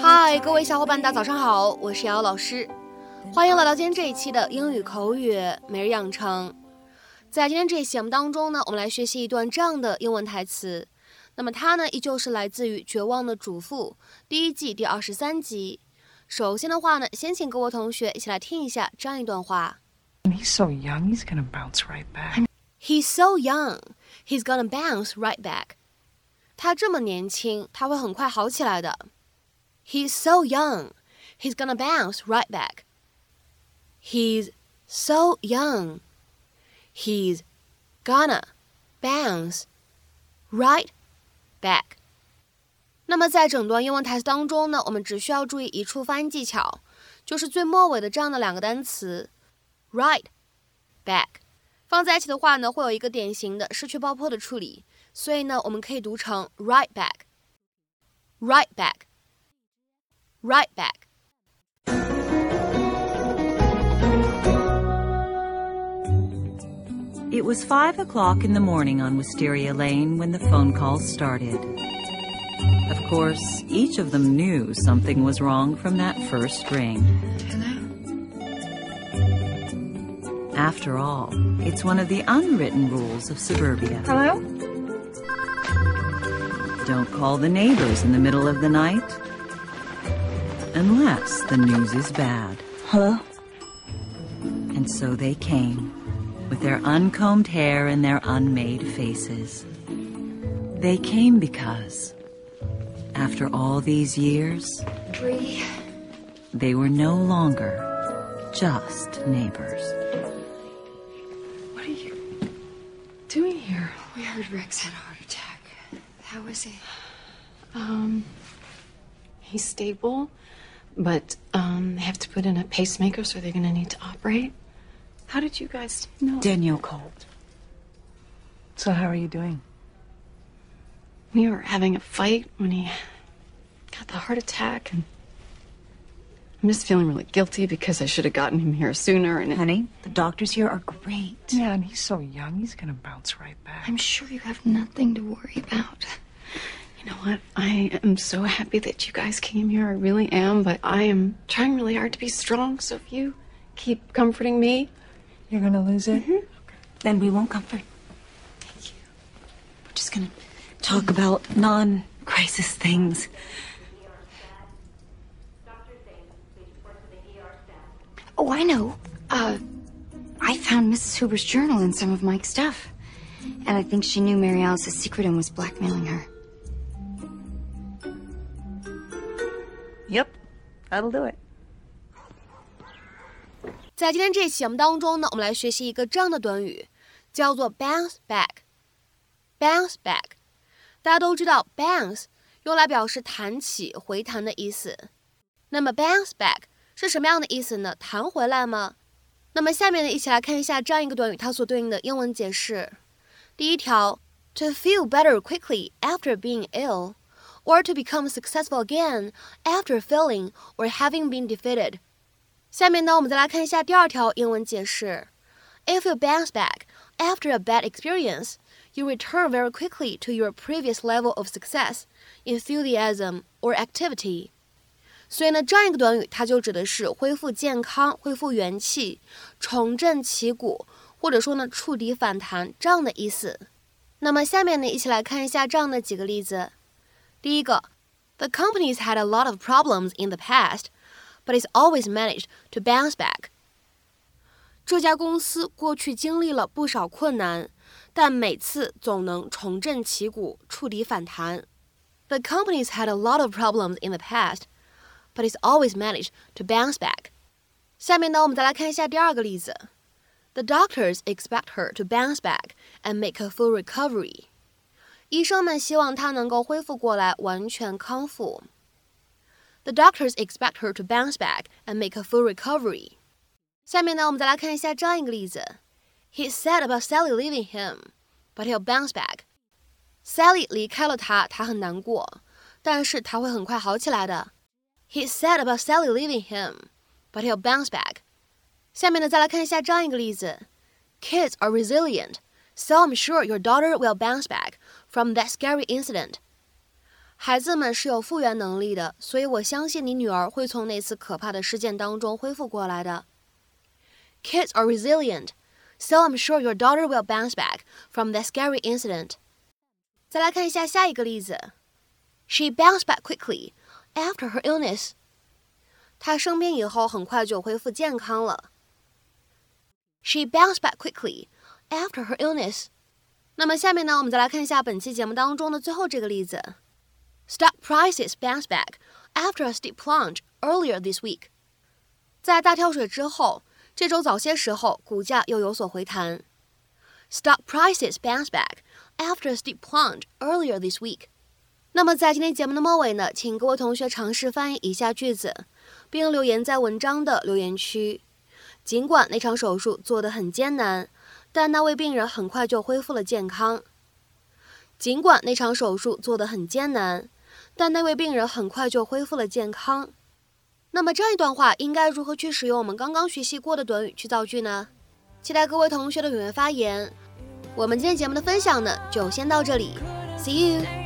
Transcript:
嗨，各位小伙伴，大家早上好，我是瑶瑶老师，欢迎来到今天这一期的英语口语每日养成。在今天这一期节目当中呢，我们来学习一段这样的英文台词。那么它呢，依旧是来自于《绝望的主妇》第一季第二十三集。首先的话呢，先请各位同学一起来听一下这样一段话。He's so young, he's gonna bounce right back. He's so young, he's gonna bounce right back. 他这么年轻，他会很快好起来的。He's so young, he's gonna bounce right back. He's so young, he's gonna bounce right back. 那么在整段英文台词当中呢，我们只需要注意一处发音技巧，就是最末尾的这样的两个单词，right back，放在一起的话呢，会有一个典型的失去爆破的处理， 所以呢，我们可以读成 right back，right back，right back。It was five o'clock in the morning on Wisteria Lane when the phone calls started. Of course, each of them knew something was wrong from that first ring. After all, it's one of the unwritten rules of suburbia. Hello? Don't call the neighbors in the middle of the night. Unless the news is bad. Hello? And so they came, with their uncombed hair and their unmade faces. They came because after all these years, Bree. they were no longer just neighbors. What are you doing here? We heard Rex had a heart attack. How is he? Um, he's stable, but um, they have to put in a pacemaker, so they're gonna need to operate. How did you guys know? Danielle called. So, how are you doing? We were having a fight when he got the heart attack, and I'm just feeling really guilty because I should have gotten him here sooner. And Honey, the doctors here are great. Yeah, and he's so young, he's gonna bounce right back. I'm sure you have nothing to worry about. you know what? I am so happy that you guys came here. I really am, but I am trying really hard to be strong. So if you keep comforting me, You're gonna lose it? Mm-hmm. Then we won't comfort. Thank you. We're just gonna talk about non crisis things. I know. Uh, I found Mrs. Hoover's journal in some of Mike's stuff. And I think she knew Mary Alice's secret and was blackmailing her. Yep, that'll do it. 在今天这期节目当中呢，我们来学习一个这样的短语，叫做 bounce back。bounce back，大家都知道 bounce 用来表示弹起、回弹的意思。那么 bounce back 是什么样的意思呢？弹回来吗？那么下面呢，一起来看一下这样一个短语它所对应的英文解释。第一条，to feel better quickly after being ill。or to become successful again after failing or having been defeated。下面呢，我们再来看一下第二条英文解释：If you bounce back after a bad experience, you return very quickly to your previous level of success, enthusiasm or activity。 所以呢，这样一个短语，它就指的是恢复健康、恢复元气、重振旗鼓，或者说呢，触底反弹这样的意思。那么下面呢，一起来看一下这样的几个例子。第一个，The company's had a lot of problems in the past, but it's always managed to bounce back. 这家公司过去经历了不少困难，但每次总能重振旗鼓，触底反弹。The company's had a lot of problems in the past, but it's always managed to bounce back. 下面呢，我们再来看一下第二个例子。The doctors expect her to bounce back and make a full recovery. 医生们希望她能够恢复过来，完全康复。The doctors expect her to bounce back and make a full recovery. 下面呢，我们再来看一下这样一个例子。He's sad about Sally leaving him, but he'll bounce back. Sally 离开了他，他很难过，但是他会很快好起来的。 He's sad about Sally leaving him, but he'll bounce back. 下面呢，再来看一下这样一个例子。Kids are resilient, so I'm sure your daughter will bounce back from that scary incident. 孩子们是有复原能力的，所以我相信你女儿会从那次可怕的事件当中恢复过来的。Kids are resilient, so I'm sure your daughter will bounce back from that scary incident. 再来看一下下一个例子。She bounced back quickly after her illness. 她生病以后很快就恢复健康了。She bounced back quickly after her illness. 那么下面呢，我们再来看一下本期节目当中的最后这个例子。Stock prices bounced back after a steep plunge earlier this week. 在大跳水之后，这周早些时候股价又有所回弹。Stock prices bounced back after a steep plunge earlier this week. 那么在今天节目的末尾呢，请各位同学尝试翻译以下句子，并留言在文章的留言区。尽管那场手术做得很艰难，但那位病人很快就恢复了健康。尽管那场手术做得很艰难。但那位病人很快就恢复了健康。那么这一段话应该如何去使用我们刚刚学习过的短语去造句呢？期待各位同学的踊跃发言。我们今天节目的分享呢，就先到这里，See you。